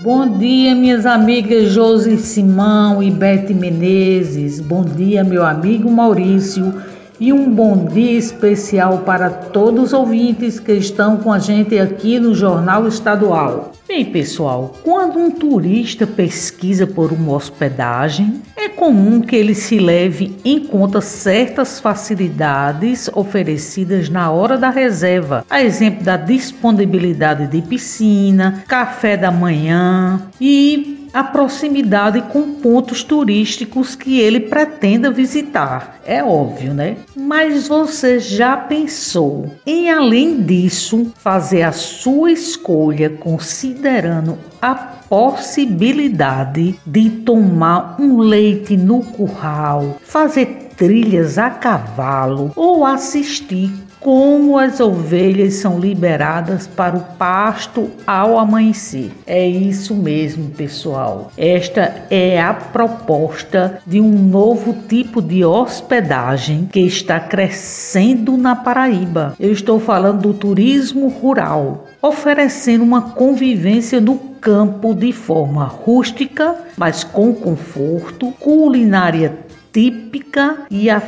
Bom dia, minhas amigas Josi Simão e Beth Menezes. Bom dia, meu amigo Maurício. E um bom dia especial para todos os ouvintes que estão com a gente aqui no Jornal Estadual. Bem, pessoal, quando um turista pesquisa por uma hospedagem, é comum que ele se leve em conta certas facilidades oferecidas na hora da reserva, a exemplo da disponibilidade de piscina, café da manhã e a proximidade com pontos turísticos que ele pretenda visitar. É óbvio, né? Mas você já pensou em, além disso, fazer a sua escolha considerando a possibilidade de tomar um leite no curral, fazer trilhas a cavalo ou assistir como as ovelhas são liberadas para o pasto ao amanhecer. É isso mesmo, pessoal. Esta é a proposta de um novo tipo de hospedagem que está crescendo na Paraíba. Eu estou falando do turismo rural, oferecendo uma convivência no campo de forma rústica, mas com conforto, culinária típica e a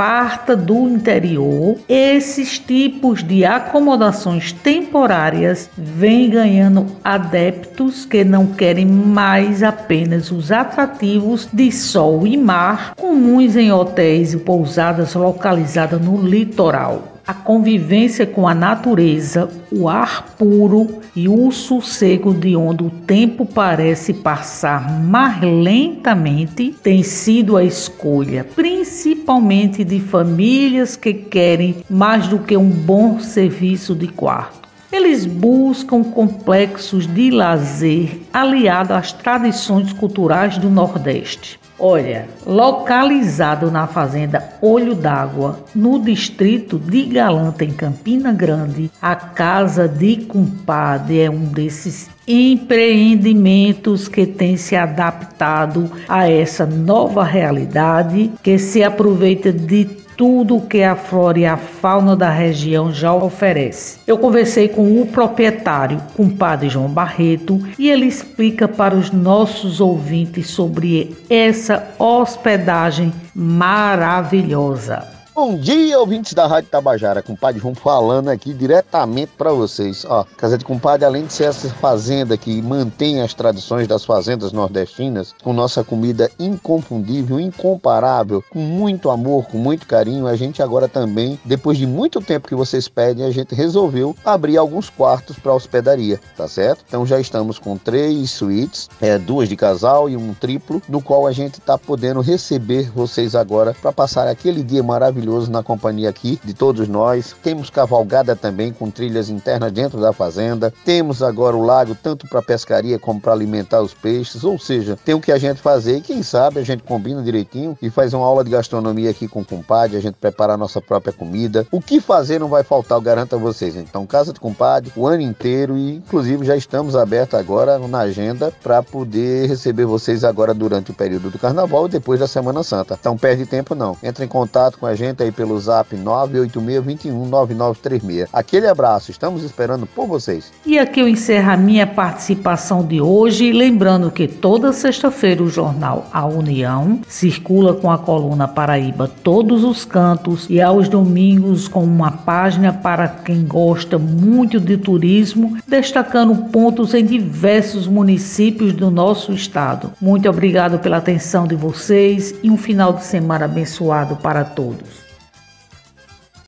farta do interior, esses tipos de acomodações temporárias vêm ganhando adeptos que não querem mais apenas os atrativos de sol e mar comuns em hotéis e pousadas localizadas no litoral a convivência com a natureza, o ar puro e o sossego de onde o tempo parece passar mais lentamente tem sido a escolha, principalmente de famílias que querem mais do que um bom serviço de quarto. Eles buscam complexos de lazer aliado às tradições culturais do Nordeste. Olha, localizado na fazenda Olho d'Água, no distrito de Galanta, em Campina Grande, a Casa de Compadre é um desses empreendimentos que tem se adaptado a essa nova realidade, que se aproveita de tudo que a flora e a fauna da região já oferece. Eu conversei com o proprietário, com o padre João Barreto, e ele explica para os nossos ouvintes sobre essa hospedagem maravilhosa. Bom dia, ouvintes da Rádio Tabajara. Compadre, vamos falando aqui diretamente para vocês. Ó, Casa de Compadre, além de ser essa fazenda que mantém as tradições das fazendas nordestinas, com nossa comida inconfundível, incomparável, com muito amor, com muito carinho, a gente agora também, depois de muito tempo que vocês pedem, a gente resolveu abrir alguns quartos para hospedaria, tá certo? Então já estamos com três suítes, é, duas de casal e um triplo, no qual a gente está podendo receber vocês agora para passar aquele dia maravilhoso maravilhoso na companhia aqui de todos nós. Temos cavalgada também com trilhas internas dentro da fazenda. Temos agora o lago tanto para pescaria como para alimentar os peixes. Ou seja, tem o que a gente fazer e quem sabe a gente combina direitinho e faz uma aula de gastronomia aqui com o compadre, a gente preparar a nossa própria comida. O que fazer não vai faltar, eu garanto a vocês. Então, Casa de Compadre, o ano inteiro e inclusive já estamos abertos agora na agenda para poder receber vocês agora durante o período do carnaval e depois da Semana Santa. Então, perde tempo não. Entre em contato com a gente aí pelo zap 986219936. Aquele abraço, estamos esperando por vocês. E aqui eu encerro a minha participação de hoje, lembrando que toda sexta-feira o jornal A União circula com a coluna Paraíba todos os cantos e aos domingos com uma página para quem gosta muito de turismo, destacando pontos em diversos municípios do nosso estado. Muito obrigado pela atenção de vocês e um final de semana abençoado para todos.